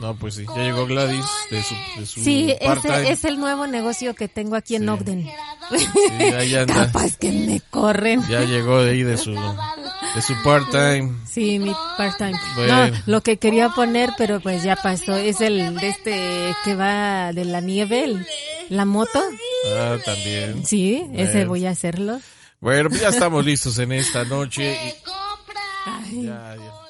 No, pues sí, ya llegó Gladys de su, de su Sí, ese es el nuevo negocio que tengo aquí en Sí. Ogden. Sí, ahí anda. Capaz que me corren. Ya llegó de ahí de su, de su part-time. Sí, mi part-time. Bueno. No, lo que quería poner, pero pues ya pasó, es el de este que va de la nieve, el- la moto. Ah, también. Sí, ese Bueno. voy a hacerlo. Bueno, pues ya estamos listos en esta noche. y- Ay. ya, ya.